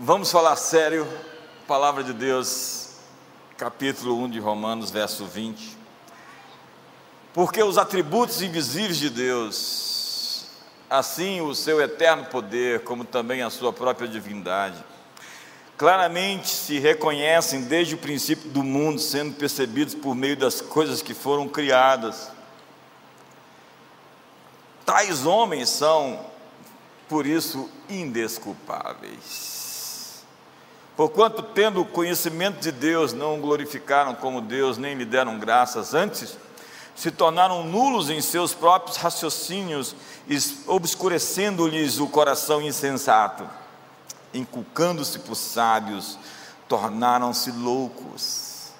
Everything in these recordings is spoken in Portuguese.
Vamos falar sério, palavra de Deus, capítulo 1 de Romanos, verso 20. Porque os atributos invisíveis de Deus, assim o seu eterno poder, como também a sua própria divindade, claramente se reconhecem desde o princípio do mundo, sendo percebidos por meio das coisas que foram criadas. Tais homens são, por isso, indesculpáveis. Porquanto, tendo conhecimento de Deus, não o glorificaram como Deus, nem lhe deram graças, antes se tornaram nulos em seus próprios raciocínios, obscurecendo-lhes o coração insensato, inculcando-se por sábios, tornaram-se loucos.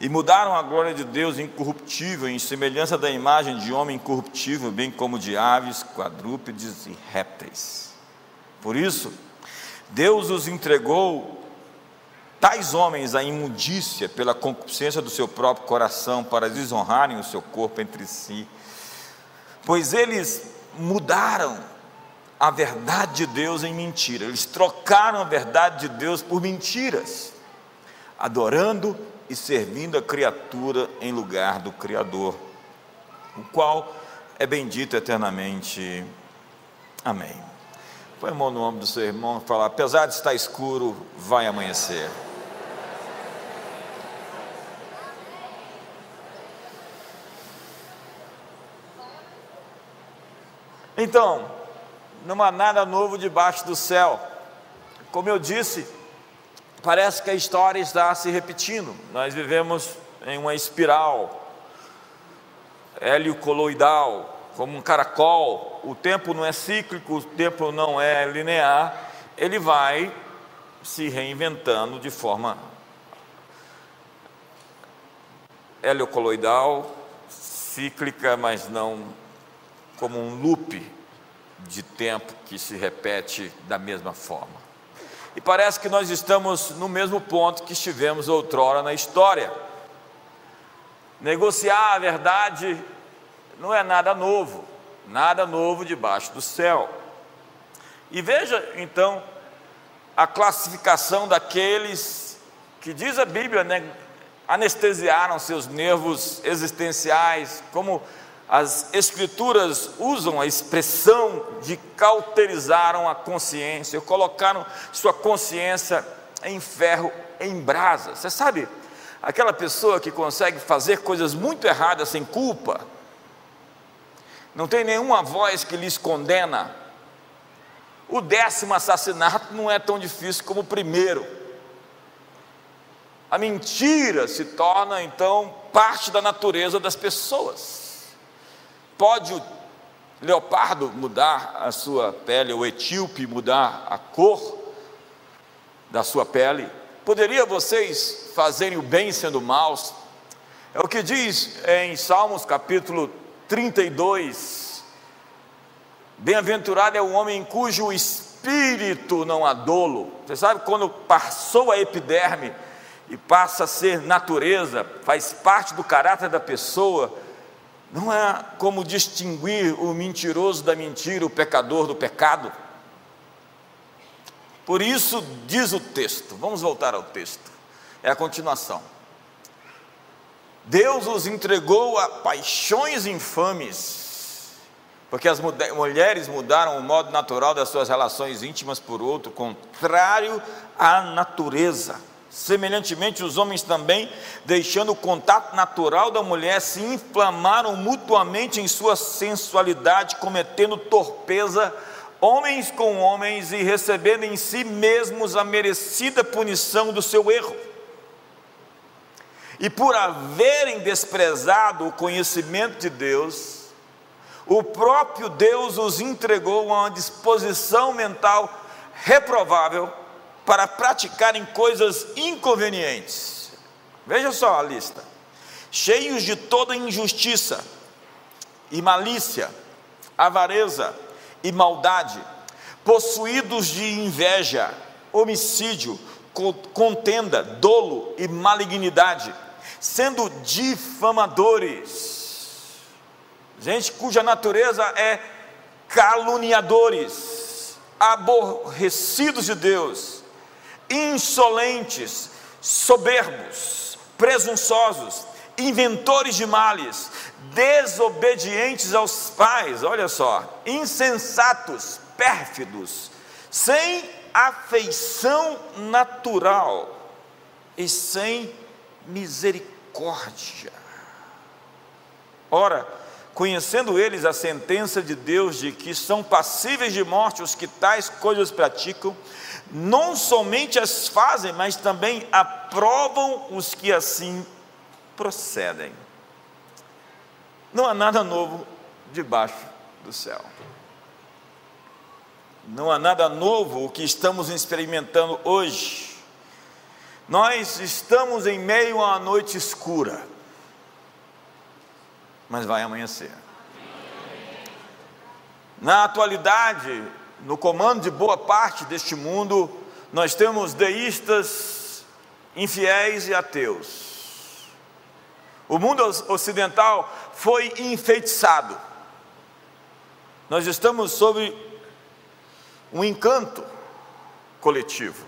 E mudaram a glória de Deus incorruptível, em semelhança da imagem de homem incorruptível, bem como de aves, quadrúpedes e répteis. Por isso, Deus os entregou tais homens a imundícia pela concupiscência do seu próprio coração, para desonrarem o seu corpo entre si, pois eles mudaram a verdade de Deus em mentira, eles trocaram a verdade de Deus por mentiras, adorando e servindo a criatura em lugar do Criador, o qual é bendito eternamente. Amém. Põe a mão no ombro do seu irmão e fala: apesar de estar escuro, vai amanhecer. Então, não há nada novo debaixo do céu. Como eu disse, parece que a história está se repetindo. Nós vivemos em uma espiral heliocoloidal, como um caracol. O tempo não é cíclico, o tempo não é linear. Ele vai se reinventando de forma heliocoloidal, cíclica, mas não como um loop de tempo que se repete da mesma forma. E parece que nós estamos no mesmo ponto que estivemos outrora na história. Negociar a verdade não é nada novo, nada novo debaixo do céu. E veja então a classificação daqueles que diz a Bíblia, né, anestesiaram seus nervos existenciais, como as Escrituras usam a expressão de cauterizaram a consciência, colocaram sua consciência em ferro, em brasa. Você sabe, aquela pessoa que consegue fazer coisas muito erradas sem culpa, não tem nenhuma voz que lhes condena. O décimo assassinato não é tão difícil como o primeiro. A mentira se torna então parte da natureza das pessoas. Pode o leopardo mudar a sua pele, o etíope mudar a cor da sua pele? Poderia vocês fazerem o bem sendo maus? É o que diz em Salmos capítulo 32. Bem-aventurado é o homem cujo espírito não há dolo. Você sabe quando passou a epiderme e passa a ser natureza, faz parte do caráter da pessoa, não há como distinguir o mentiroso da mentira, o pecador do pecado. Por isso diz o texto, vamos voltar ao texto, é a continuação. Deus os entregou a paixões infames, porque as mulheres mudaram o modo natural das suas relações íntimas por outro, contrário à natureza. Semelhantemente, os homens também, deixando o contato natural da mulher, se inflamaram mutuamente em sua sensualidade, cometendo torpeza, homens com homens, e recebendo em si mesmos a merecida punição do seu erro. E por haverem desprezado o conhecimento de Deus, o próprio Deus os entregou a uma disposição mental reprovável para praticarem coisas inconvenientes. Veja só a lista: cheios de toda injustiça e malícia, avareza e maldade, possuídos de inveja, homicídio, contenda, dolo e malignidade, sendo difamadores, gente cuja natureza é caluniadores, aborrecidos de Deus, insolentes, soberbos, presunçosos, inventores de males, desobedientes aos pais, olha só, insensatos, pérfidos, sem afeição natural e sem misericórdia. Ora, conhecendo eles a sentença de Deus de que são passíveis de morte os que tais coisas praticam, não somente as fazem, mas também aprovam os que assim procedem. Não há nada novo debaixo do céu. Não há nada novo o que estamos experimentando hoje. Nós estamos em meio a uma noite escura, mas vai amanhecer. Na atualidade, no comando de boa parte deste mundo, nós temos deístas, infiéis e ateus. O mundo ocidental foi enfeitiçado. Nós estamos sob um encanto coletivo.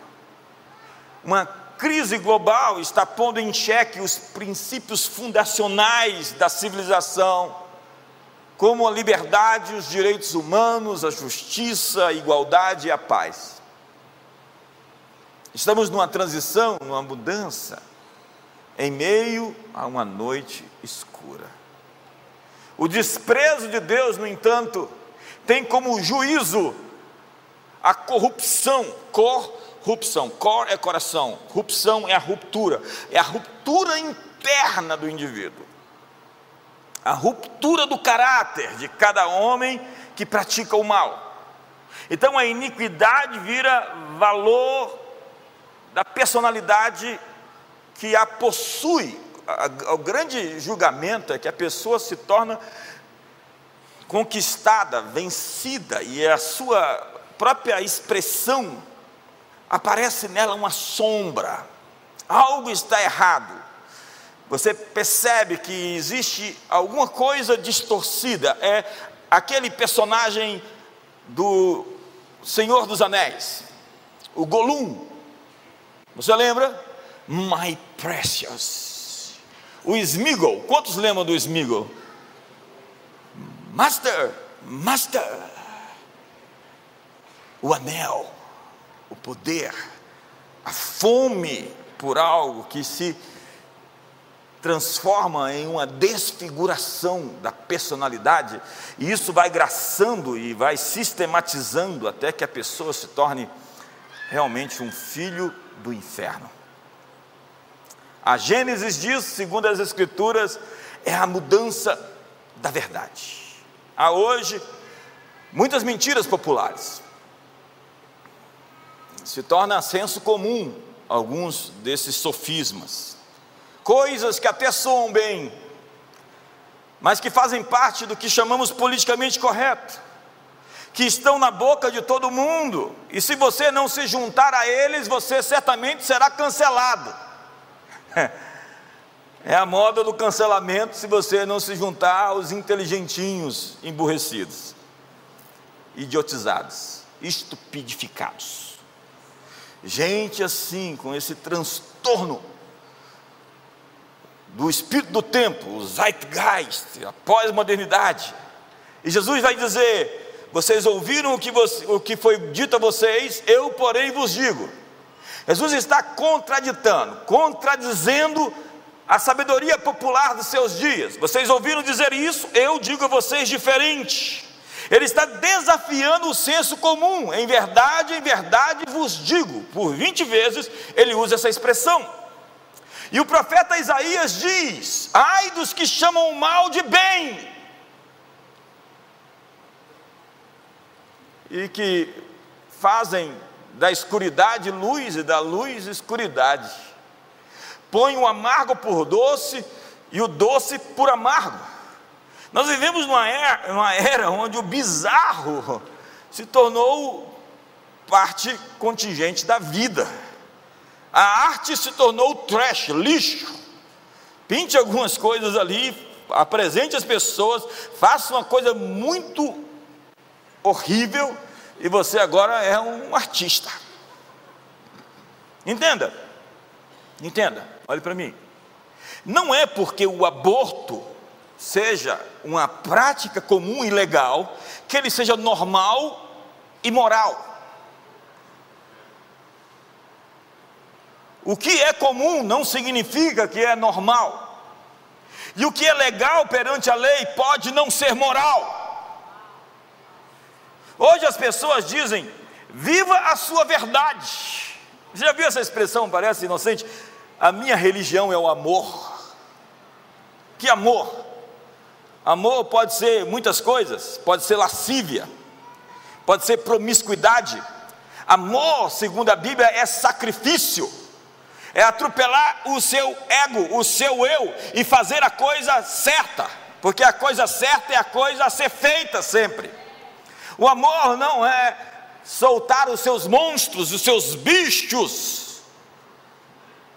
Uma crise global está pondo em xeque os princípios fundacionais da civilização, como a liberdade, os direitos humanos, a justiça, a igualdade e a paz. Estamos numa transição, numa mudança em meio a uma noite escura. O desprezo de Deus, no entanto, tem como juízo a corrupção, corrupção, cor é coração, rupção é a ruptura, é a ruptura interna do indivíduo, a ruptura do caráter de cada homem que pratica o mal. Então a iniquidade vira valor da personalidade que a possui. O grande julgamento é que a pessoa se torna conquistada, vencida, e a sua própria expressão aparece nela uma sombra. Algo está errado. Você percebe que existe alguma coisa distorcida. É aquele personagem do Senhor dos Anéis, o Golum. Você lembra? My precious. O Smiggle, quantos lembram do Smiggle? Master, Master. O anel, o poder, a fome por algo que se transforma em uma desfiguração da personalidade, e isso vai graçando e vai sistematizando até que a pessoa se torne realmente um filho do inferno. A Gênesis diz, segundo as Escrituras, é a mudança da verdade. Há hoje muitas mentiras populares. Se torna senso comum alguns desses sofismas. Coisas que até soam bem, mas que fazem parte do que chamamos politicamente correto, que estão na boca de todo mundo, e se você não se juntar a eles, você certamente será cancelado. É a moda do cancelamento se você não se juntar aos inteligentinhos emburrecidos, idiotizados, estupidificados. Gente assim, com esse transtorno do espírito do tempo, o zeitgeist, a pós-modernidade. E Jesus vai dizer: Vocês ouviram o que, você, o que foi dito a vocês, eu, porém, vos digo. Jesus está contraditando, contradizendo a sabedoria popular dos seus dias. Vocês ouviram dizer isso? Eu digo a vocês diferente. Ele está desafiando o senso comum. Em verdade, em verdade vos digo. Por 20 vezes ele usa essa expressão. E o profeta Isaías diz: Ai dos que chamam o mal de bem. E que fazem da escuridade luz e da luz escuridade. Põe o amargo por doce e o doce por amargo. Nós vivemos numa era, numa era onde o bizarro se tornou parte contingente da vida. A arte se tornou trash, lixo. Pinte algumas coisas ali, apresente as pessoas, faça uma coisa muito horrível e você agora é um artista. Entenda, entenda, olhe para mim. Não é porque o aborto seja uma prática comum e legal que ele seja normal e moral. O que é comum não significa que é normal. E o que é legal perante a lei pode não ser moral. Hoje as pessoas dizem: viva a sua verdade. Você já viu essa expressão? Parece inocente. A minha religião é o amor. Que amor? Amor pode ser muitas coisas, pode ser lascívia, pode ser promiscuidade. Amor, segundo a Bíblia, é sacrifício, é atropelar o seu ego, o seu eu e fazer a coisa certa, porque a coisa certa é a coisa a ser feita sempre. O amor não é soltar os seus monstros, os seus bichos.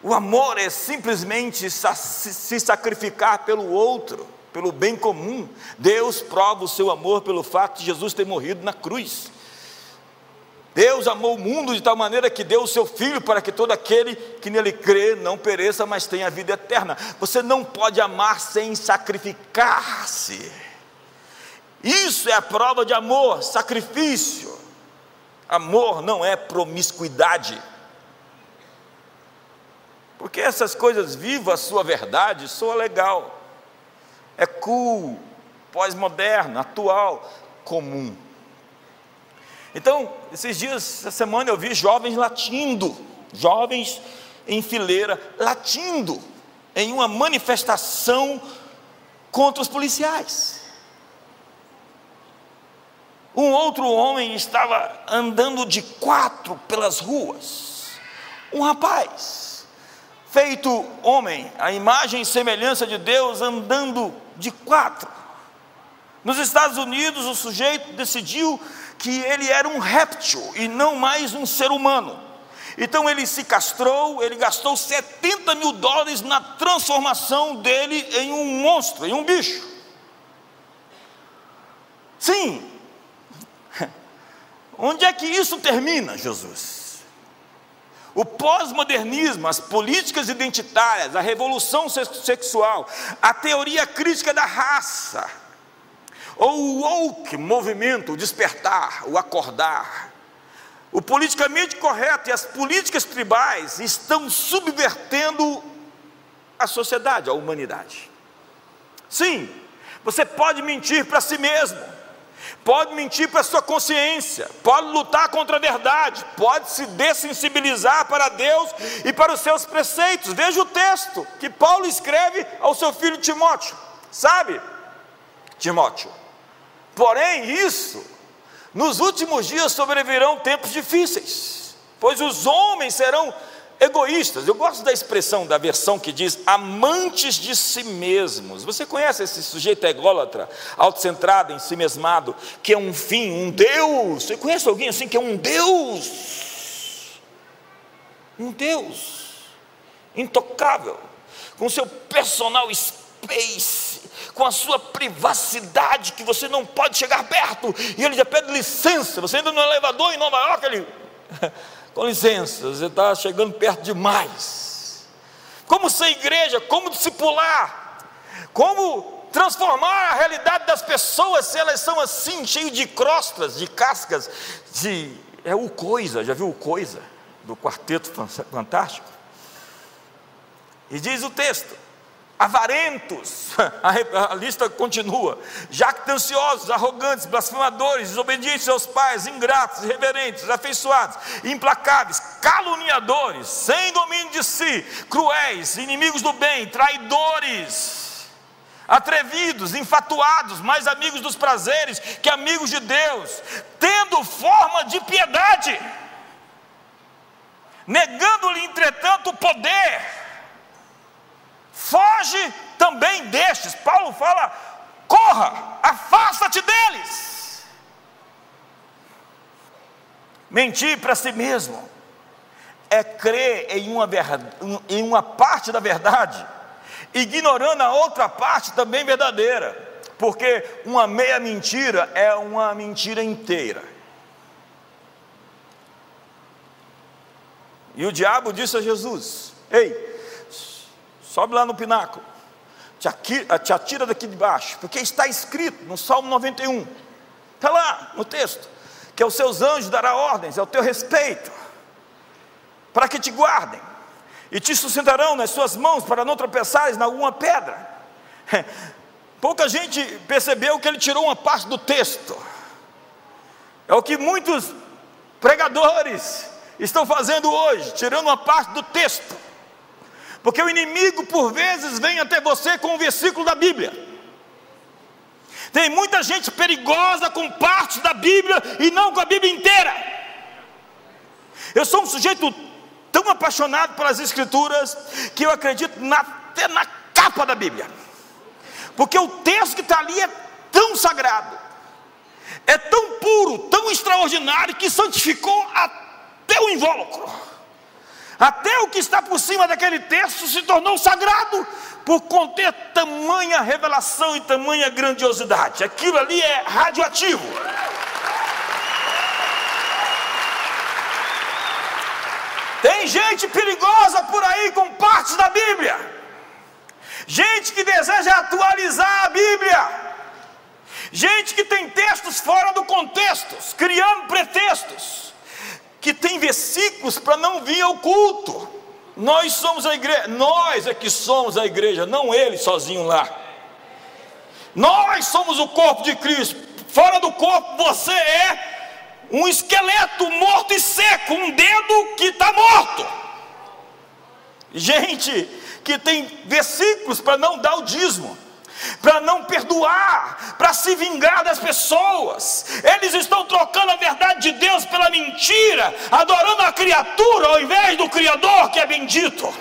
O amor é simplesmente se sacrificar pelo outro pelo bem comum. Deus prova o seu amor pelo fato de Jesus ter morrido na cruz. Deus amou o mundo de tal maneira que deu o seu filho para que todo aquele que nele crê não pereça, mas tenha vida eterna. Você não pode amar sem sacrificar-se. Isso é a prova de amor, sacrifício. Amor não é promiscuidade. Porque essas coisas, viva a sua verdade, soa legal é cool, pós-moderno, atual, comum. Então, esses dias, essa semana eu vi jovens latindo, jovens em fileira, latindo em uma manifestação contra os policiais. Um outro homem estava andando de quatro pelas ruas. Um rapaz, feito homem, a imagem e semelhança de Deus, andando de quatro. Nos Estados Unidos, o sujeito decidiu que ele era um réptil e não mais um ser humano. Então ele se castrou, ele gastou 70 mil dólares na transformação dele em um monstro, em um bicho. Sim. Onde é que isso termina, Jesus? O pós-modernismo, as políticas identitárias, a revolução sexual, a teoria crítica da raça, ou o woke movimento, o despertar, o acordar, o politicamente correto e as políticas tribais estão subvertendo a sociedade, a humanidade. Sim, você pode mentir para si mesmo, pode mentir para a sua consciência, pode lutar contra a verdade, pode se dessensibilizar para Deus e para os seus preceitos. Veja o texto que Paulo escreve ao seu filho Timóteo, sabe? Timóteo. Porém, isso, nos últimos dias sobrevirão tempos difíceis, pois os homens serão egoístas. Eu gosto da expressão da versão que diz amantes de si mesmos. Você conhece esse sujeito ególatra, autocentrado, em si mesmado, que é um fim, um Deus? Você conhece alguém assim que é um Deus? Um Deus intocável, com seu personal space, com a sua privacidade que você não pode chegar perto, e ele já pede licença. Você entra no elevador em Nova York, ele com licença, você está chegando perto demais. Como ser igreja, como discipular, como transformar a realidade das pessoas se elas são assim, cheias de crostas, de cascas, de. É o coisa, já viu o coisa? Do quarteto fantástico? E diz o texto: avarentos, a, lista continua, jactanciosos, arrogantes, blasfemadores, desobedientes aos pais, ingratos, irreverentes, afeiçoados, implacáveis, caluniadores, sem domínio de si, cruéis, inimigos do bem, traidores, atrevidos, infatuados, mais amigos dos prazeres que amigos de Deus, tendo forma de piedade, negando-lhe, entretanto, o poder foge também destes. Paulo fala: corra, afasta-te deles. Mentir para si mesmo é crer em uma, em uma parte da verdade, ignorando a outra parte também verdadeira, porque uma meia mentira é uma mentira inteira. E o diabo disse a Jesus: Ei, sobe lá no pináculo, te atira, te atira daqui de baixo, porque está escrito no Salmo 91, está lá no texto, que aos seus anjos dará ordens ao teu respeito, para que te guardem, e te sustentarão nas suas mãos para não tropeçares em alguma pedra. Pouca gente percebeu que ele tirou uma parte do texto. É o que muitos pregadores estão fazendo hoje, tirando uma parte do texto. Porque o inimigo, por vezes, vem até você com um versículo da Bíblia. Tem muita gente perigosa com partes da Bíblia e não com a Bíblia inteira. Eu sou um sujeito tão apaixonado pelas Escrituras que eu acredito na, até na capa da Bíblia, porque o texto que está ali é tão sagrado, é tão puro, tão extraordinário que santificou até o invólucro. Até o que está por cima daquele texto se tornou sagrado por conter tamanha revelação e tamanha grandiosidade. Aquilo ali é radioativo. Tem gente perigosa por aí com partes da Bíblia. Gente que deseja atualizar a Bíblia. Gente que tem textos fora do contexto, criando pretextos. Que tem versículos para não vir ao culto. Nós somos a igreja, nós é que somos a igreja, não ele sozinho lá. Nós somos o corpo de Cristo. Fora do corpo você é um esqueleto morto e seco, um dedo que está morto. Gente que tem versículos para não dar o dízimo, para não perdoar, para se vingar das pessoas. Eles estão trocando a verdade de Deus pela mentira, adorando a criatura ao invés do Criador que é bendito.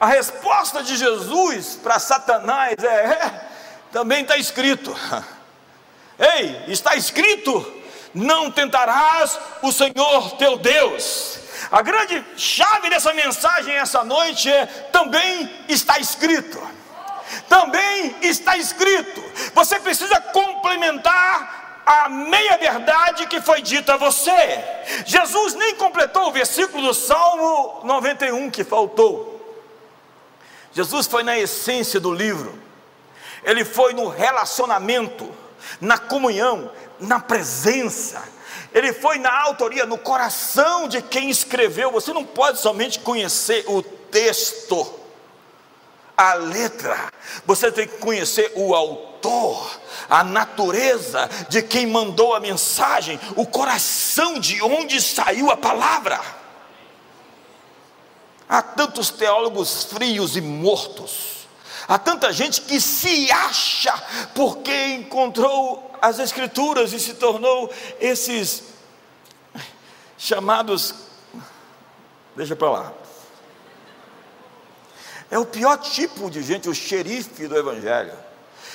A resposta de Jesus para Satanás é, é também está escrito. Ei, está escrito não tentarás o Senhor teu Deus. A grande chave dessa mensagem essa noite é: também está escrito. Também está escrito. Você precisa complementar a meia verdade que foi dita a você. Jesus nem completou o versículo do Salmo 91 que faltou. Jesus foi na essência do livro. Ele foi no relacionamento, na comunhão, na presença, ele foi na autoria, no coração de quem escreveu. Você não pode somente conhecer o texto, a letra, você tem que conhecer o autor, a natureza de quem mandou a mensagem, o coração de onde saiu a palavra. Há tantos teólogos frios e mortos, há tanta gente que se acha porque encontrou as Escrituras e se tornou esses chamados. Deixa para lá. É o pior tipo de gente, o xerife do Evangelho.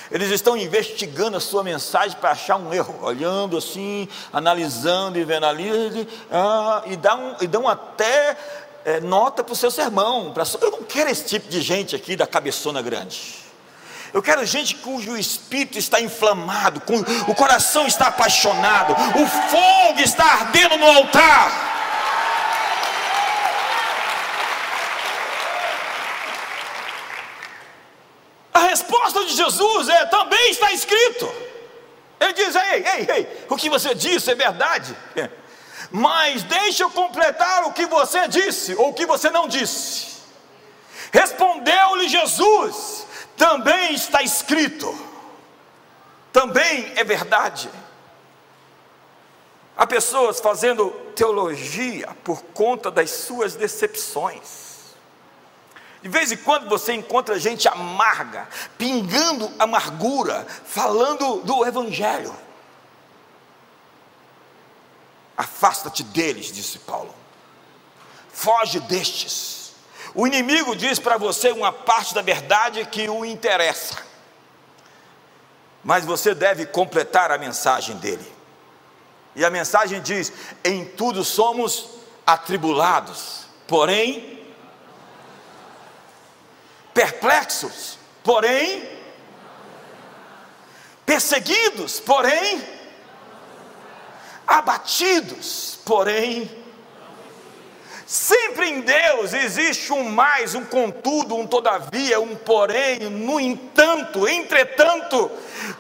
Eles estão investigando a sua mensagem para achar um erro, olhando assim, analisando e vendo ali, ah, e, dão, e dão até é, nota para o seu sermão. Pra, eu não quero esse tipo de gente aqui da cabeçona grande. Eu quero gente cujo espírito está inflamado, com, o coração está apaixonado, o fogo está ardendo no altar. Resposta de Jesus é: também está escrito. Ele diz: ei, ei, ei, o que você disse é verdade, mas deixa eu completar o que você disse, ou o que você não disse. Respondeu-lhe Jesus: também está escrito, também é verdade. Há pessoas fazendo teologia por conta das suas decepções. De vez em quando você encontra gente amarga, pingando amargura, falando do Evangelho. Afasta-te deles, disse Paulo. Foge destes. O inimigo diz para você uma parte da verdade que o interessa, mas você deve completar a mensagem dele. E a mensagem diz: em tudo somos atribulados, porém perplexos, porém perseguidos, porém abatidos, porém Sempre em Deus existe um mais, um contudo, um todavia, um porém, no entanto, entretanto,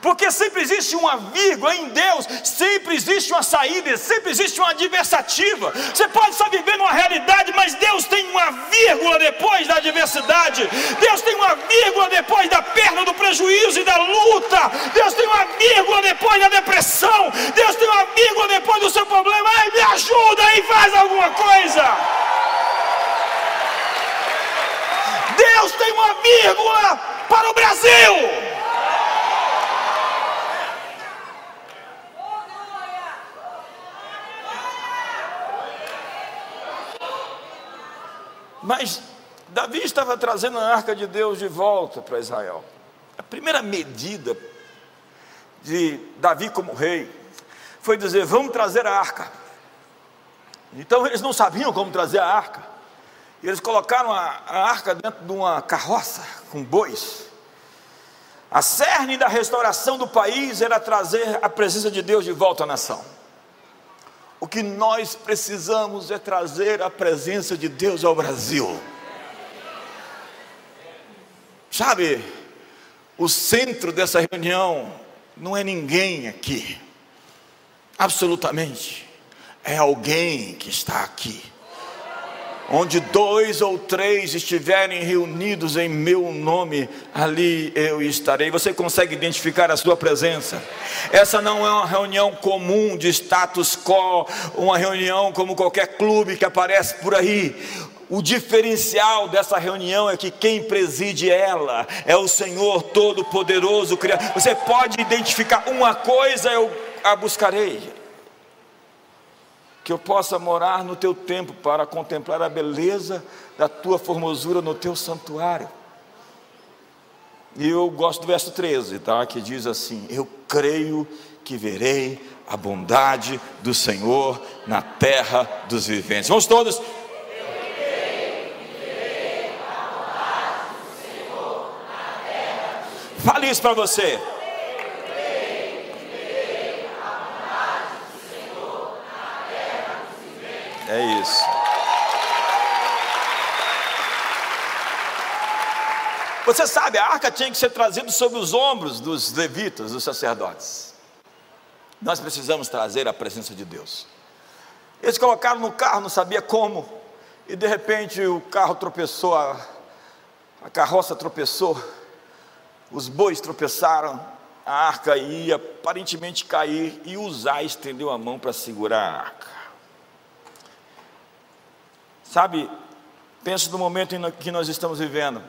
porque sempre existe uma vírgula em Deus, sempre existe uma saída, sempre existe uma adversativa. Você pode estar vivendo uma realidade, mas Deus tem uma vírgula depois da adversidade, Deus tem uma vírgula depois da perda do prejuízo e da luta, Deus tem uma vírgula depois da depressão, Deus tem uma vírgula depois do seu problema. Ai, me ajuda aí, faz alguma coisa. Deus tem uma vírgula para o Brasil. Mas Davi estava trazendo a arca de Deus de volta para Israel. A primeira medida de Davi como rei foi dizer: Vamos trazer a arca. Então eles não sabiam como trazer a arca. E eles colocaram a, a arca dentro de uma carroça com bois. A cerne da restauração do país era trazer a presença de Deus de volta à nação. O que nós precisamos é trazer a presença de Deus ao Brasil. Sabe, o centro dessa reunião não é ninguém aqui, absolutamente, é alguém que está aqui onde dois ou três estiverem reunidos em meu nome, ali eu estarei. Você consegue identificar a sua presença? Essa não é uma reunião comum de status quo, uma reunião como qualquer clube que aparece por aí. O diferencial dessa reunião é que quem preside ela é o Senhor Todo-Poderoso. Você pode identificar uma coisa, eu a buscarei que eu possa morar no teu templo para contemplar a beleza da tua formosura no teu santuário. E eu gosto do verso 13, tá? Que diz assim: Eu creio que verei a bondade do Senhor na terra dos viventes. Vamos todos. Fale isso para você. É isso. Você sabe, a arca tinha que ser trazida sobre os ombros dos levitas, dos sacerdotes. Nós precisamos trazer a presença de Deus. Eles colocaram no carro, não sabia como, e de repente o carro tropeçou, a, a carroça tropeçou, os bois tropeçaram, a arca ia aparentemente cair, e Uzá estendeu a mão para segurar a arca. Sabe, penso no momento em que nós estamos vivendo.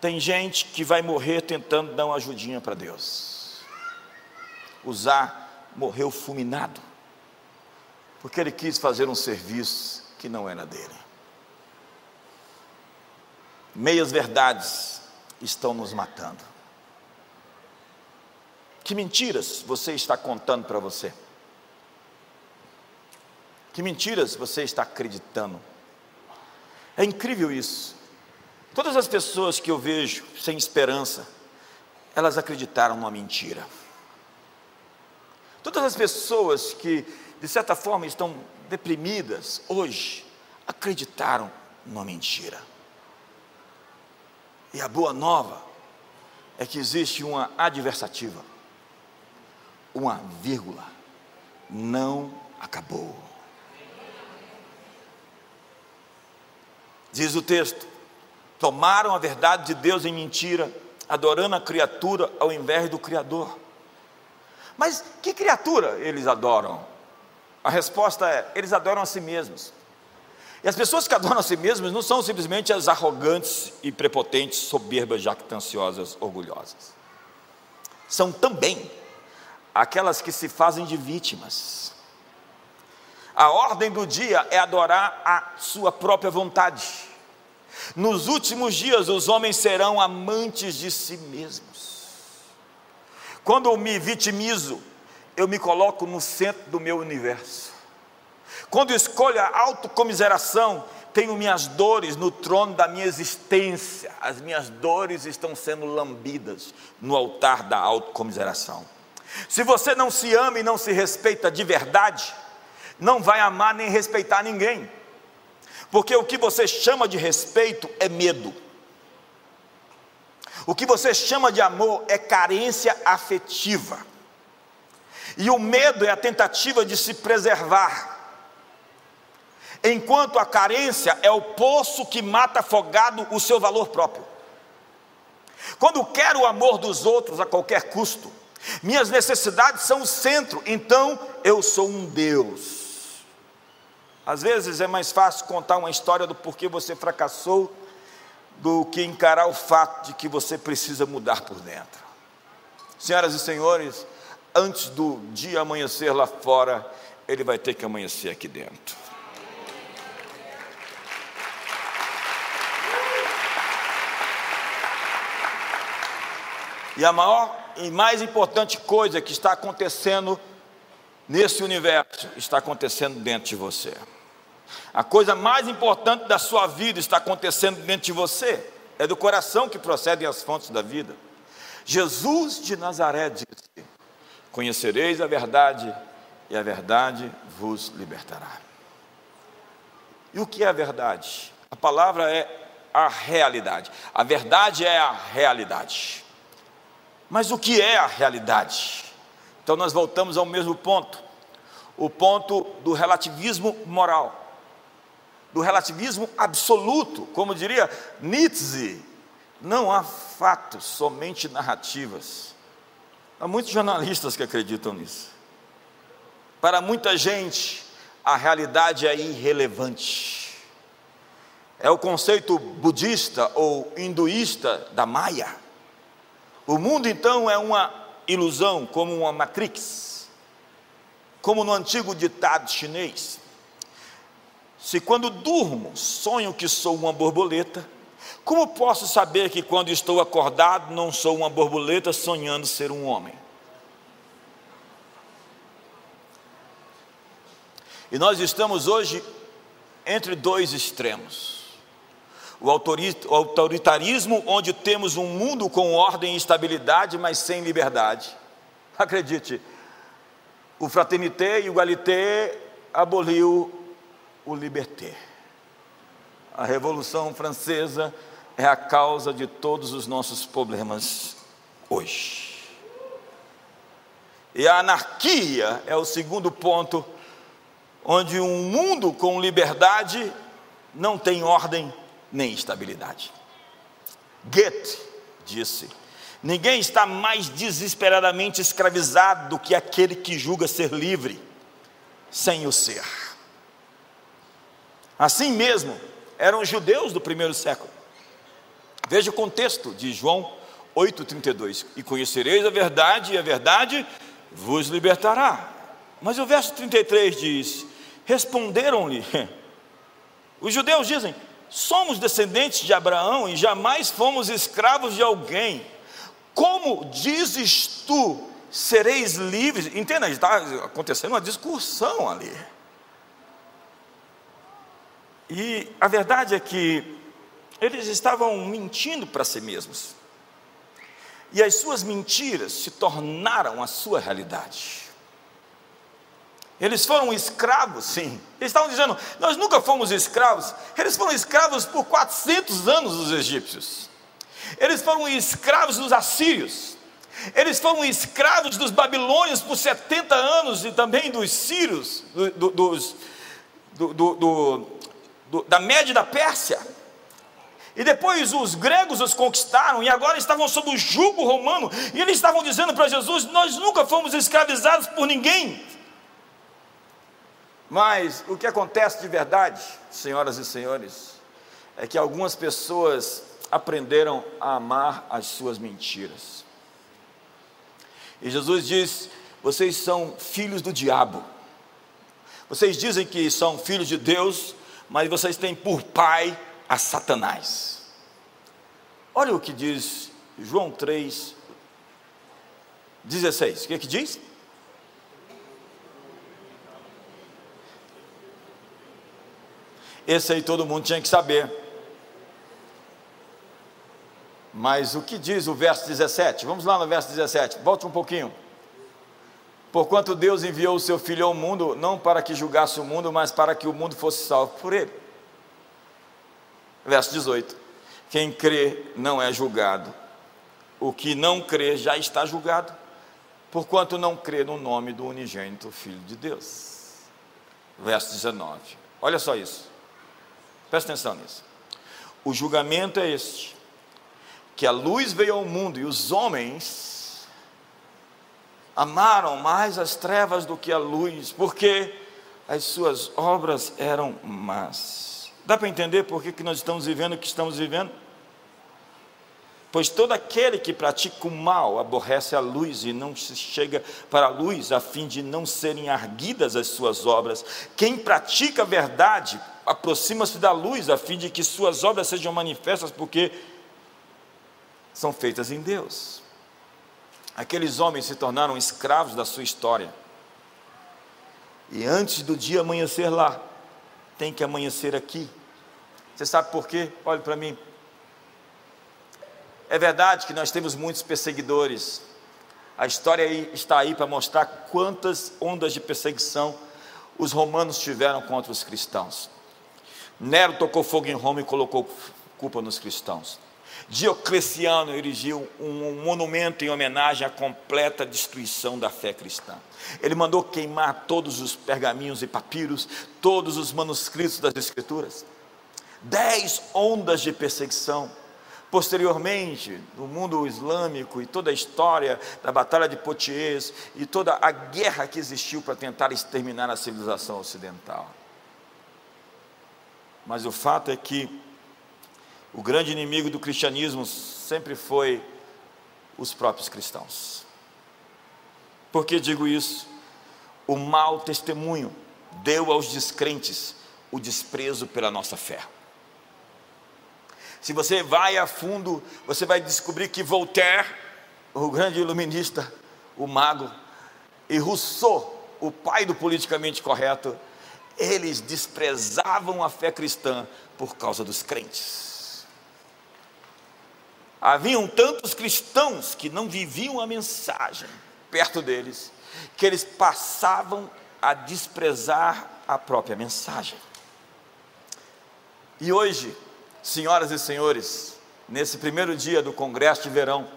Tem gente que vai morrer tentando dar uma ajudinha para Deus. Usar morreu fulminado, porque ele quis fazer um serviço que não era dele. Meias verdades estão nos matando. Que mentiras você está contando para você? Que mentiras você está acreditando? É incrível isso. Todas as pessoas que eu vejo sem esperança, elas acreditaram numa mentira. Todas as pessoas que, de certa forma, estão deprimidas hoje, acreditaram numa mentira. E a boa nova é que existe uma adversativa, uma vírgula, não acabou. Diz o texto: tomaram a verdade de Deus em mentira, adorando a criatura ao invés do Criador. Mas que criatura eles adoram? A resposta é: eles adoram a si mesmos. E as pessoas que adoram a si mesmas não são simplesmente as arrogantes e prepotentes, soberbas, jactanciosas, orgulhosas. São também aquelas que se fazem de vítimas a ordem do dia é adorar a sua própria vontade. Nos últimos dias, os homens serão amantes de si mesmos. Quando eu me vitimizo, eu me coloco no centro do meu universo. Quando escolho a autocomiseração, tenho minhas dores no trono da minha existência. As minhas dores estão sendo lambidas no altar da autocomiseração. Se você não se ama e não se respeita de verdade, não vai amar nem respeitar ninguém. Porque o que você chama de respeito é medo. O que você chama de amor é carência afetiva. E o medo é a tentativa de se preservar. Enquanto a carência é o poço que mata afogado o seu valor próprio. Quando quero o amor dos outros a qualquer custo, minhas necessidades são o centro, então eu sou um Deus. Às vezes é mais fácil contar uma história do porquê você fracassou do que encarar o fato de que você precisa mudar por dentro. Senhoras e senhores, antes do dia amanhecer lá fora, ele vai ter que amanhecer aqui dentro. E a maior e mais importante coisa que está acontecendo nesse universo está acontecendo dentro de você. A coisa mais importante da sua vida está acontecendo dentro de você. É do coração que procedem as fontes da vida. Jesus de Nazaré disse: Conhecereis a verdade, e a verdade vos libertará. E o que é a verdade? A palavra é a realidade. A verdade é a realidade. Mas o que é a realidade? Então nós voltamos ao mesmo ponto, o ponto do relativismo moral, do relativismo absoluto, como diria Nietzsche. Não há fatos, somente narrativas. Há muitos jornalistas que acreditam nisso. Para muita gente, a realidade é irrelevante. É o conceito budista ou hinduísta da Maya o mundo então é uma ilusão, como uma matrix, como no antigo ditado chinês. Se quando durmo sonho que sou uma borboleta, como posso saber que quando estou acordado não sou uma borboleta sonhando ser um homem? E nós estamos hoje entre dois extremos o autoritarismo, onde temos um mundo com ordem e estabilidade, mas sem liberdade. Acredite, o fraternité e o égalité aboliu o liberté. A Revolução Francesa é a causa de todos os nossos problemas hoje. E a anarquia é o segundo ponto, onde um mundo com liberdade não tem ordem nem estabilidade. Goethe disse: Ninguém está mais desesperadamente escravizado do que aquele que julga ser livre, sem o ser. Assim mesmo, eram os judeus do primeiro século. Veja o contexto de João 8,32: E conhecereis a verdade, e a verdade vos libertará. Mas o verso 33 diz: Responderam-lhe, os judeus dizem: somos descendentes de Abraão e jamais fomos escravos de alguém. Como dizes tu, sereis livres? Entenda, está acontecendo uma discussão ali. E a verdade é que eles estavam mentindo para si mesmos. E as suas mentiras se tornaram a sua realidade. Eles foram escravos, sim. Eles estavam dizendo: Nós nunca fomos escravos. Eles foram escravos por 400 anos dos egípcios. Eles foram escravos dos assírios. Eles foram escravos dos babilônios por 70 anos e também dos sírios, do, do, dos, do, da Média da Pérsia. E depois os gregos os conquistaram e agora estavam sob o jugo romano. E eles estavam dizendo para Jesus: Nós nunca fomos escravizados por ninguém. Mas o que acontece de verdade, senhoras e senhores, é que algumas pessoas aprenderam a amar as suas mentiras. E Jesus diz: vocês são filhos do diabo. Vocês dizem que são filhos de Deus, mas vocês têm por pai a Satanás. Olha o que diz João 3, 16. O que, é que diz? Esse aí todo mundo tinha que saber. Mas o que diz o verso 17? Vamos lá no verso 17, volte um pouquinho. Porquanto Deus enviou o seu Filho ao mundo, não para que julgasse o mundo, mas para que o mundo fosse salvo por ele. Verso 18: Quem crê não é julgado, o que não crê já está julgado, porquanto não crê no nome do unigênito Filho de Deus. Verso 19: Olha só isso, presta atenção nisso. O julgamento é este: que a luz veio ao mundo e os homens amaram mais as trevas do que a luz, porque as suas obras eram más. Dá para entender por que, que nós estamos vivendo o que estamos vivendo? Pois todo aquele que pratica o mal aborrece a luz e não se chega para a luz, a fim de não serem arguidas as suas obras. Quem pratica a verdade aproxima-se da luz, a fim de que suas obras sejam manifestas, porque são feitas em Deus. Aqueles homens se tornaram escravos da sua história. E antes do dia amanhecer lá, tem que amanhecer aqui. Você sabe por quê? Olhe para mim. É verdade que nós temos muitos perseguidores. A história está aí para mostrar quantas ondas de perseguição os romanos tiveram contra os cristãos. Nero tocou fogo em Roma e colocou culpa nos cristãos. Diocleciano erigiu um monumento em homenagem à completa destruição da fé cristã. Ele mandou queimar todos os pergaminhos e papiros, todos os manuscritos das Escrituras. Dez ondas de perseguição. Posteriormente, no mundo islâmico e toda a história da Batalha de Poitiers e toda a guerra que existiu para tentar exterminar a civilização ocidental. Mas o fato é que o grande inimigo do cristianismo sempre foi os próprios cristãos. Por que digo isso? O mau testemunho deu aos descrentes o desprezo pela nossa fé. Se você vai a fundo, você vai descobrir que Voltaire, o grande iluminista, o mago, e Rousseau, o pai do politicamente correto, eles desprezavam a fé cristã por causa dos crentes. Haviam tantos cristãos que não viviam a mensagem perto deles, que eles passavam a desprezar a própria mensagem. E hoje, senhoras e senhores, nesse primeiro dia do congresso de verão,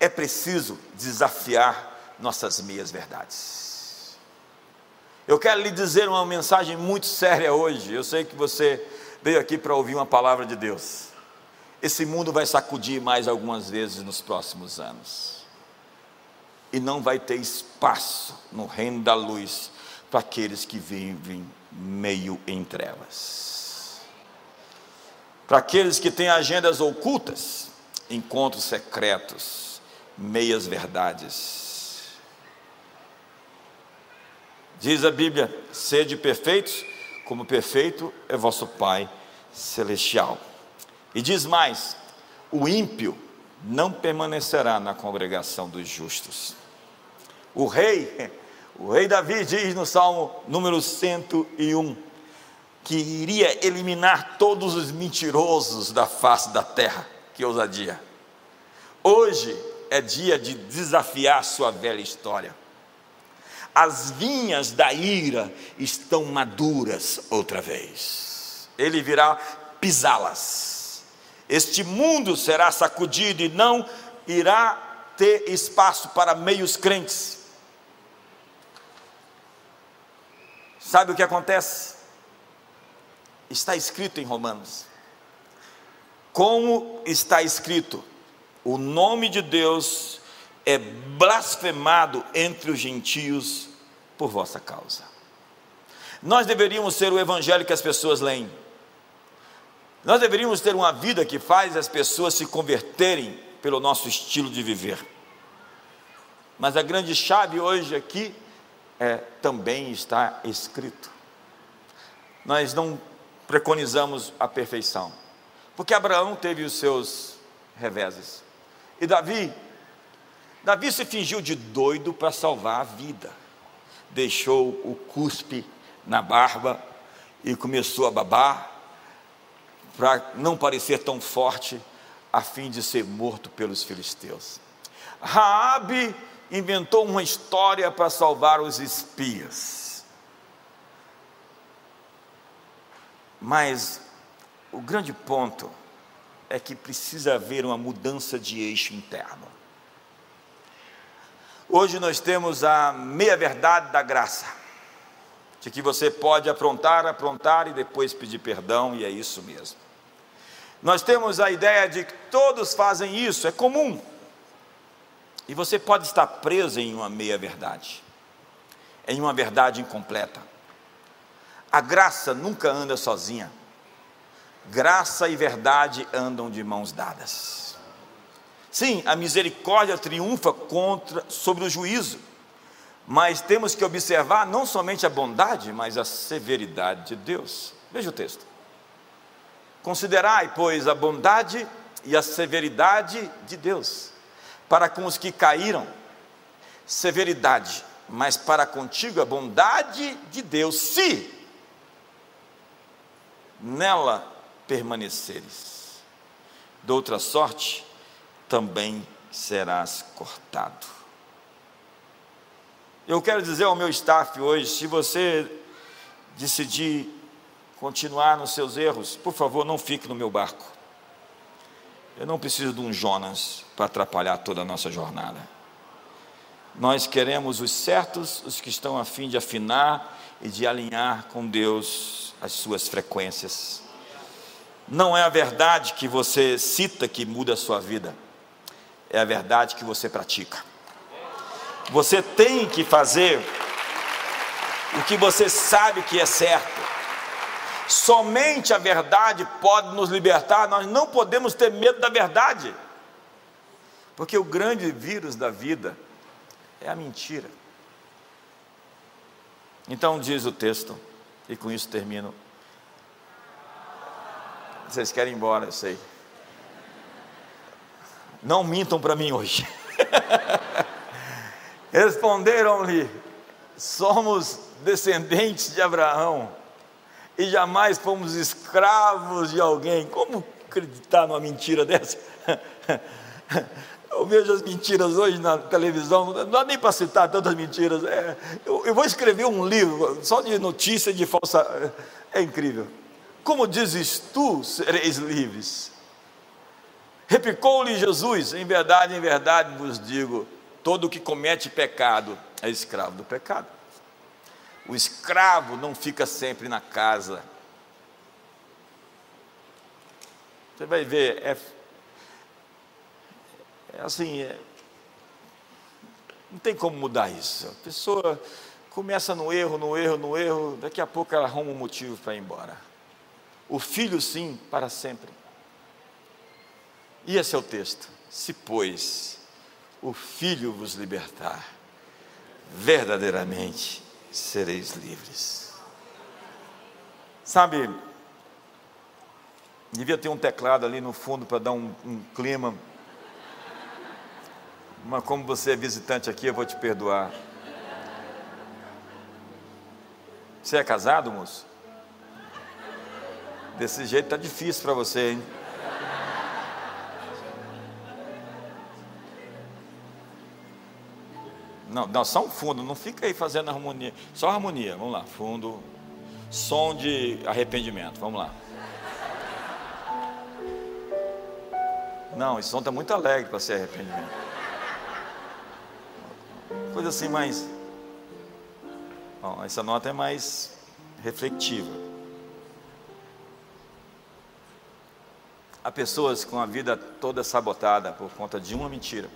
é preciso desafiar nossas meias verdades. Eu quero lhe dizer uma mensagem muito séria hoje. Eu sei que você veio aqui para ouvir uma palavra de Deus esse mundo vai sacudir mais algumas vezes nos próximos anos. E não vai ter espaço no reino da luz para aqueles que vivem meio em trevas. Para aqueles que têm agendas ocultas, encontros secretos, meias verdades. Diz a Bíblia: sede perfeitos, como perfeito é vosso Pai celestial. E diz mais: o ímpio não permanecerá na congregação dos justos. O rei, o rei Davi diz no Salmo número 101 que iria eliminar todos os mentirosos da face da terra. Que ousadia! Hoje é dia de desafiar sua velha história. As vinhas da ira estão maduras outra vez. Ele virá pisá-las este mundo será sacudido e não irá ter espaço para meios crentes. Sabe o que acontece? Está escrito em Romanos. Como está escrito, o nome de Deus é blasfemado entre os gentios por vossa causa. Nós deveríamos ser o evangelho que as pessoas leem. Nós deveríamos ter uma vida que faz as pessoas se converterem pelo nosso estilo de viver. Mas a grande chave hoje aqui é também está escrito. Nós não preconizamos a perfeição, porque Abraão teve os seus reveses. E Davi, Davi se fingiu de doido para salvar a vida. Deixou o cuspe na barba e começou a babar para não parecer tão forte, a fim de ser morto pelos filisteus. Raabe inventou uma história para salvar os espias. Mas o grande ponto é que precisa haver uma mudança de eixo interno. Hoje nós temos a meia-verdade da graça, de que você pode aprontar, aprontar e depois pedir perdão, e é isso mesmo. Nós temos a ideia de que todos fazem isso, é comum. E você pode estar preso em uma meia-verdade, em uma verdade incompleta. A graça nunca anda sozinha. Graça e verdade andam de mãos dadas. Sim, a misericórdia triunfa contra sobre o juízo. Mas temos que observar não somente a bondade, mas a severidade de Deus. Veja o texto. Considerai, pois, a bondade e a severidade de Deus para com os que caíram, severidade, mas para contigo a bondade de Deus, se nela permaneceres. De outra sorte, também serás cortado. Eu quero dizer ao meu staff hoje: se você decidir continuar nos seus erros, por favor, não fique no meu barco. Eu não preciso de um Jonas para atrapalhar toda a nossa jornada. Nós queremos os certos, os que estão a fim de afinar e de alinhar com Deus as suas frequências. Não é a verdade que você cita que muda a sua vida, é a verdade que você pratica. Você tem que fazer o que você sabe que é certo. Somente a verdade pode nos libertar, nós não podemos ter medo da verdade, porque o grande vírus da vida é a mentira. Então, diz o texto, e com isso termino. Vocês querem ir embora, eu sei. Não mintam para mim hoje. Responderam-lhe: Somos descendentes de Abraão e jamais fomos escravos de alguém. Como acreditar numa mentira dessa? Eu vejo as mentiras hoje na televisão, não dá nem para citar tantas mentiras. É, eu, eu, vou escrever um livro só de notícia de falsa. É incrível. Como dizes tu, sereis livres. Replicou-lhe Jesus: Em verdade, em verdade vos digo: todo que comete pecado é escravo do pecado. O escravo não fica sempre na casa. Você vai ver, é, é assim, é, não tem como mudar isso. A pessoa começa no erro, no erro, no erro, daqui a pouco ela arruma um motivo para ir embora. O filho, sim, para sempre. E esse é o texto. Se, pois, o filho vos libertar, verdadeiramente sereis livres. Sabe, devia ter um teclado ali no fundo para dar um, um clima. Mas como você é visitante aqui, eu vou te perdoar. Você é casado, moço? Desse jeito tá difícil para você, hein? Não, não, só um fundo, não fica aí fazendo harmonia. Só harmonia, vamos lá. Fundo. Som de arrependimento, vamos lá. Não, esse som está muito alegre para ser arrependimento. Coisa assim mais. Bom, essa nota é mais reflexiva. Há pessoas com a vida toda sabotada por conta de uma mentira.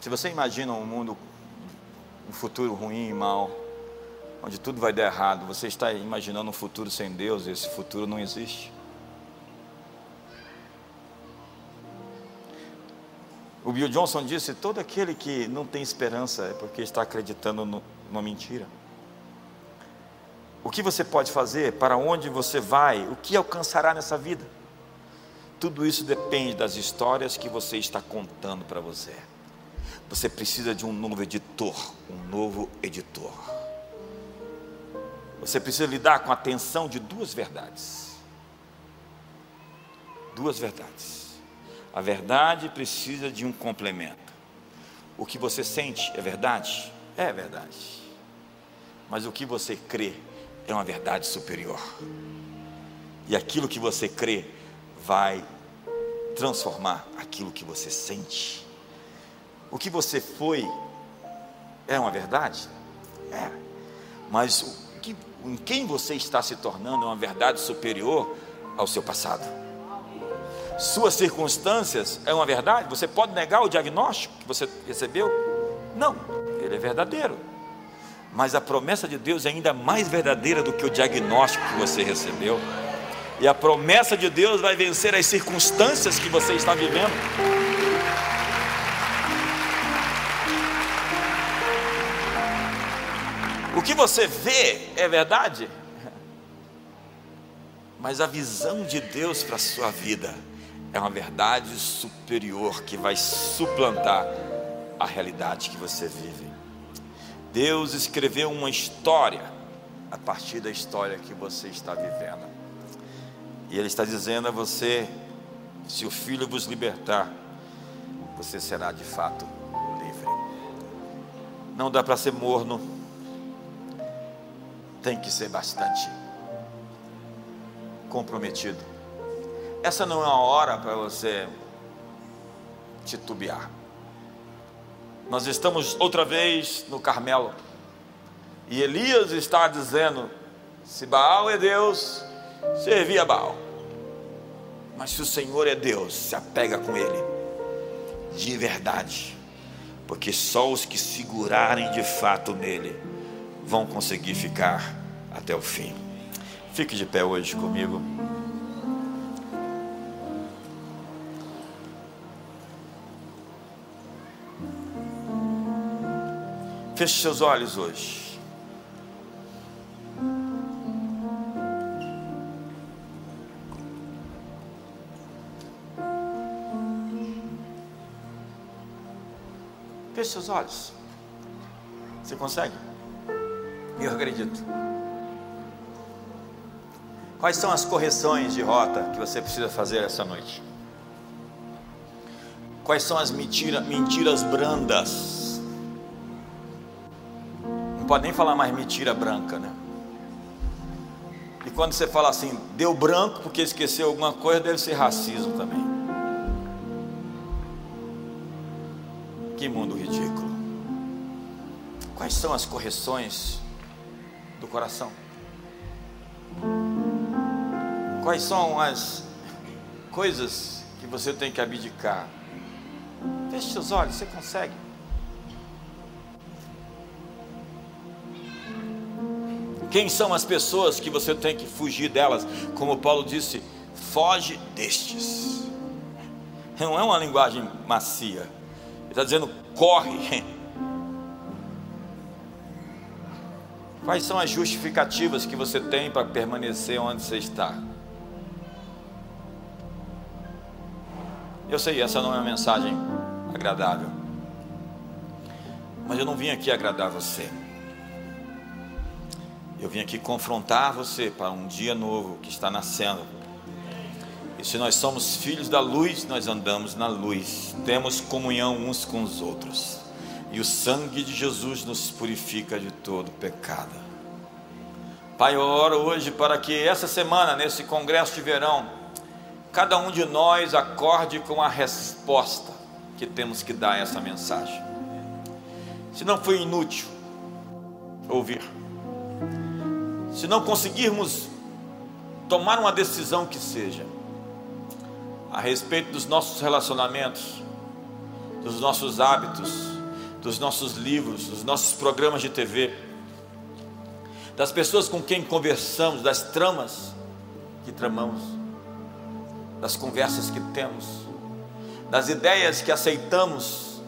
Se você imagina um mundo, um futuro ruim e mau, onde tudo vai dar errado, você está imaginando um futuro sem Deus, e esse futuro não existe. O Bill Johnson disse: todo aquele que não tem esperança é porque está acreditando numa mentira. O que você pode fazer? Para onde você vai? O que alcançará nessa vida? Tudo isso depende das histórias que você está contando para você. Você precisa de um novo editor, um novo editor. Você precisa lidar com a tensão de duas verdades. Duas verdades. A verdade precisa de um complemento. O que você sente é verdade? É verdade. Mas o que você crê é uma verdade superior. E aquilo que você crê vai transformar aquilo que você sente. O que você foi é uma verdade? É. Mas o que, em quem você está se tornando é uma verdade superior ao seu passado. Suas circunstâncias é uma verdade? Você pode negar o diagnóstico que você recebeu? Não, ele é verdadeiro. Mas a promessa de Deus é ainda mais verdadeira do que o diagnóstico que você recebeu. E a promessa de Deus vai vencer as circunstâncias que você está vivendo. O que você vê é verdade, mas a visão de Deus para a sua vida é uma verdade superior que vai suplantar a realidade que você vive. Deus escreveu uma história a partir da história que você está vivendo. E Ele está dizendo a você: se o Filho vos libertar, você será de fato livre. Não dá para ser morno tem que ser bastante comprometido. Essa não é uma hora para você titubear. Nós estamos outra vez no Carmelo. E Elias está dizendo: se Baal é Deus, servia Baal. Mas se o Senhor é Deus, se apega com Ele, de verdade, porque só os que segurarem de fato nele vão conseguir ficar até o fim. Fique de pé hoje comigo. Feche seus olhos hoje. Feche seus olhos. Você consegue? Eu acredito. Quais são as correções de rota que você precisa fazer essa noite? Quais são as mentira, mentiras brandas? Não pode nem falar mais mentira branca, né? E quando você fala assim, deu branco porque esqueceu alguma coisa, deve ser racismo também. Que mundo ridículo. Quais são as correções do coração. Quais são as coisas que você tem que abdicar? Feche seus olhos, você consegue. Quem são as pessoas que você tem que fugir delas? Como Paulo disse, foge destes. Não é uma linguagem macia. Ele está dizendo, corre Quais são as justificativas que você tem para permanecer onde você está? Eu sei, essa não é uma mensagem agradável. Mas eu não vim aqui agradar você. Eu vim aqui confrontar você para um dia novo que está nascendo. E se nós somos filhos da luz, nós andamos na luz, temos comunhão uns com os outros e o sangue de Jesus nos purifica de todo pecado. Pai, eu oro hoje para que essa semana, nesse congresso de verão, cada um de nós acorde com a resposta que temos que dar a essa mensagem. Se não foi inútil ouvir, se não conseguirmos tomar uma decisão que seja a respeito dos nossos relacionamentos, dos nossos hábitos, dos nossos livros, dos nossos programas de TV, das pessoas com quem conversamos, das tramas que tramamos, das conversas que temos, das ideias que aceitamos,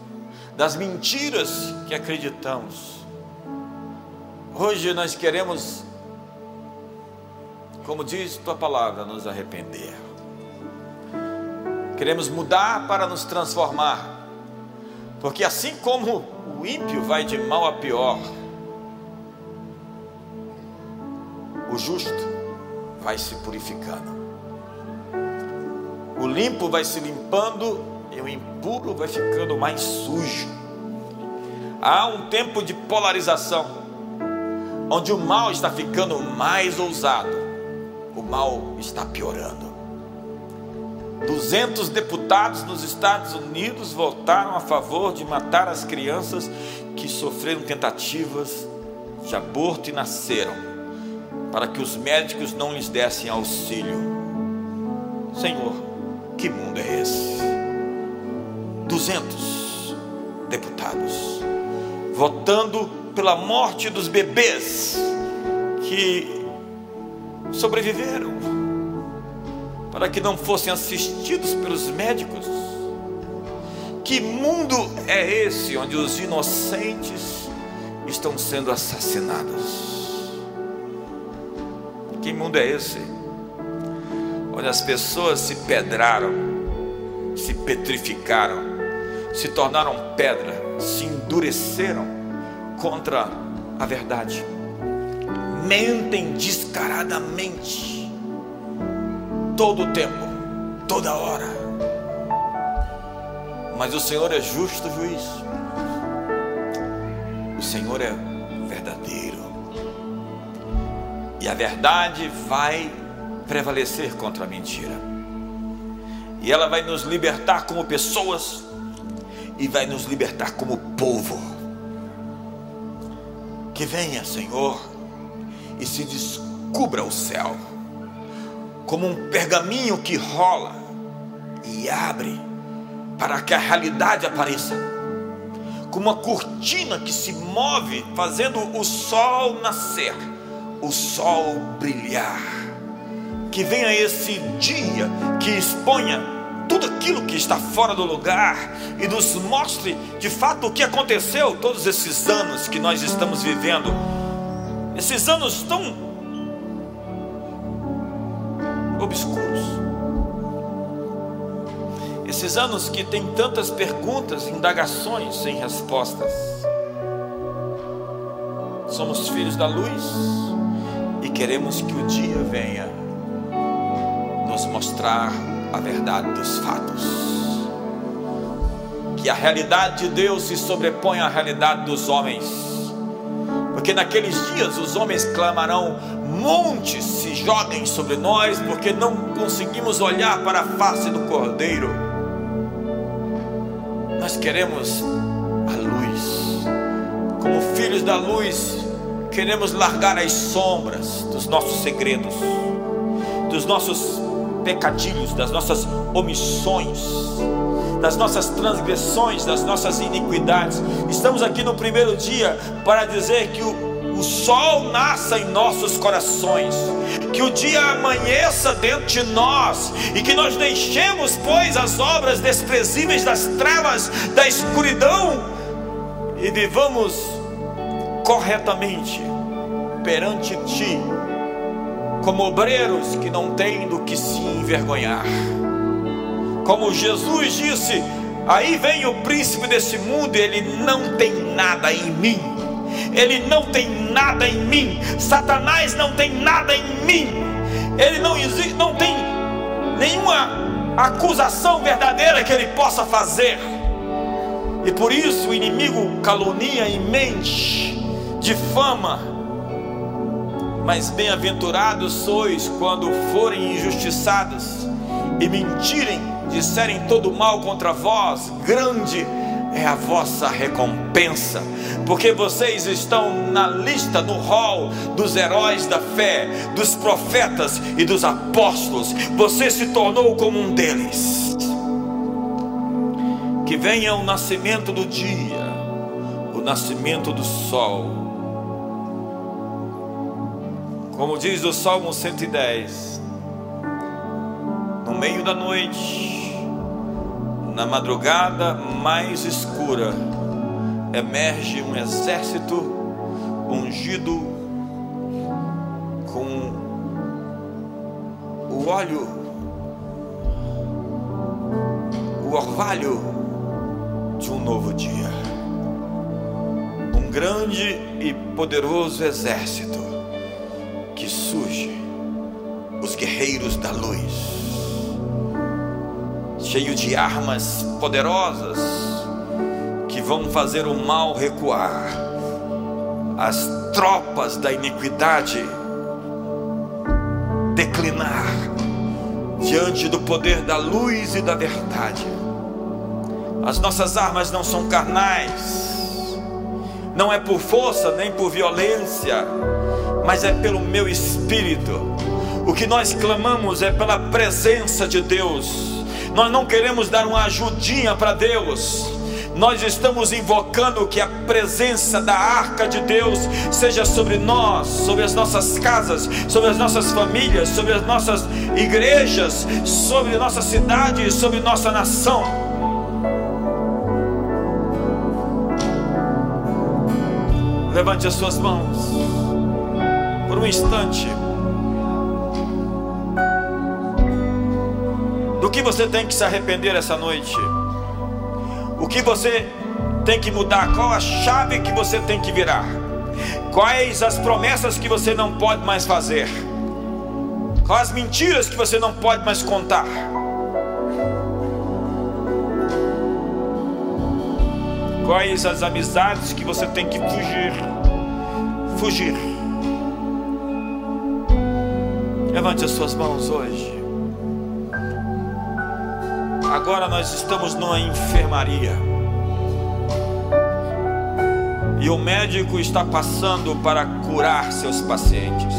das mentiras que acreditamos. Hoje nós queremos, como diz tua palavra, nos arrepender. Queremos mudar para nos transformar porque assim como o ímpio vai de mal a pior, o justo vai se purificando. O limpo vai se limpando e o impuro vai ficando mais sujo. Há um tempo de polarização, onde o mal está ficando mais ousado, o mal está piorando. 200 deputados nos Estados Unidos votaram a favor de matar as crianças que sofreram tentativas de aborto e nasceram, para que os médicos não lhes dessem auxílio. Senhor, que mundo é esse? 200 deputados votando pela morte dos bebês que sobreviveram, para que não fossem assistidos pelos médicos. Que mundo é esse onde os inocentes estão sendo assassinados? Que mundo é esse? Onde as pessoas se pedraram, se petrificaram, se tornaram pedra, se endureceram contra a verdade. Mentem descaradamente, todo o tempo, toda hora. Mas o Senhor é justo juiz, o Senhor é verdadeiro, e a verdade vai prevalecer contra a mentira, e ela vai nos libertar como pessoas, e vai nos libertar como povo. Que venha, Senhor, e se descubra o céu, como um pergaminho que rola e abre para que a realidade apareça, como uma cortina que se move, fazendo o sol nascer, o sol brilhar. Que venha esse dia que exponha tudo aquilo que está fora do lugar e nos mostre de fato o que aconteceu todos esses anos que nós estamos vivendo. Esses anos tão obscuros, esses anos que tem tantas perguntas, indagações sem respostas. Somos filhos da luz e queremos que o dia venha nos mostrar a verdade dos fatos. Que a realidade de Deus se sobreponha à realidade dos homens porque naqueles dias os homens clamarão: montes se joguem sobre nós, porque não conseguimos olhar para a face do Cordeiro. Nós queremos a luz, como filhos da luz, queremos largar as sombras dos nossos segredos, dos nossos pecadilhos, das nossas omissões das nossas transgressões, das nossas iniquidades. Estamos aqui no primeiro dia para dizer que o, o sol nasça em nossos corações, que o dia amanheça dentro de nós e que nós deixemos, pois, as obras desprezíveis das trevas, da escuridão e vivamos corretamente perante Ti, como obreiros que não têm do que se envergonhar. Como Jesus disse: Aí vem o príncipe desse mundo, e ele não tem nada em mim. Ele não tem nada em mim. Satanás não tem nada em mim. Ele não existe, não tem nenhuma acusação verdadeira que ele possa fazer. E por isso o inimigo calunia e mente, difama. Mas bem-aventurados sois quando forem injustiçados e mentirem disserem todo mal contra vós, grande é a vossa recompensa, porque vocês estão na lista, no rol dos heróis da fé, dos profetas e dos apóstolos. Você se tornou como um deles. Que venha o nascimento do dia, o nascimento do sol. Como diz o Salmo 110, no meio da noite, na madrugada mais escura, emerge um exército ungido com o óleo, o orvalho de um novo dia. Um grande e poderoso exército guerreiros da luz cheio de armas poderosas que vão fazer o mal recuar. As tropas da iniquidade declinar diante do poder da luz e da verdade. As nossas armas não são carnais, não é por força nem por violência, mas é pelo meu espírito. O que nós clamamos é pela presença de Deus. Nós não queremos dar uma ajudinha para Deus nós estamos invocando que a presença da arca de Deus seja sobre nós, sobre as nossas casas, sobre as nossas famílias, sobre as nossas igrejas, sobre nossa cidade, sobre nossa nação. Levante as suas mãos por um instante. Do que você tem que se arrepender essa noite? O que você tem que mudar? Qual a chave que você tem que virar? Quais as promessas que você não pode mais fazer? Quais as mentiras que você não pode mais contar? Quais as amizades que você tem que fugir? Fugir. Levante as suas mãos hoje. Agora nós estamos numa enfermaria. E o médico está passando para curar seus pacientes.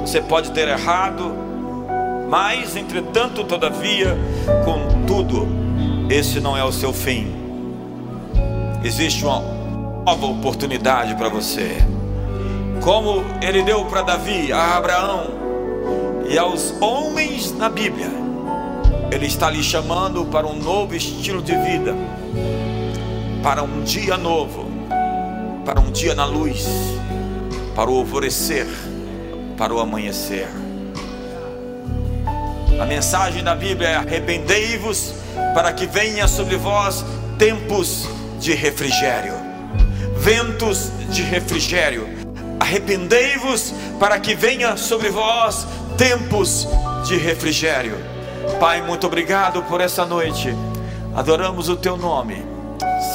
Você pode ter errado, mas entretanto, todavia, contudo, esse não é o seu fim. Existe uma nova oportunidade para você. Como ele deu para Davi, a Abraão e aos homens na Bíblia ele está lhe chamando para um novo estilo de vida, para um dia novo, para um dia na luz, para o alvorecer, para o amanhecer. A mensagem da Bíblia é: arrependei-vos, para que venha sobre vós tempos de refrigério, ventos de refrigério. Arrependei-vos, para que venha sobre vós tempos de refrigério. Pai, muito obrigado por essa noite. Adoramos o teu nome.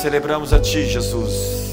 Celebramos a ti, Jesus.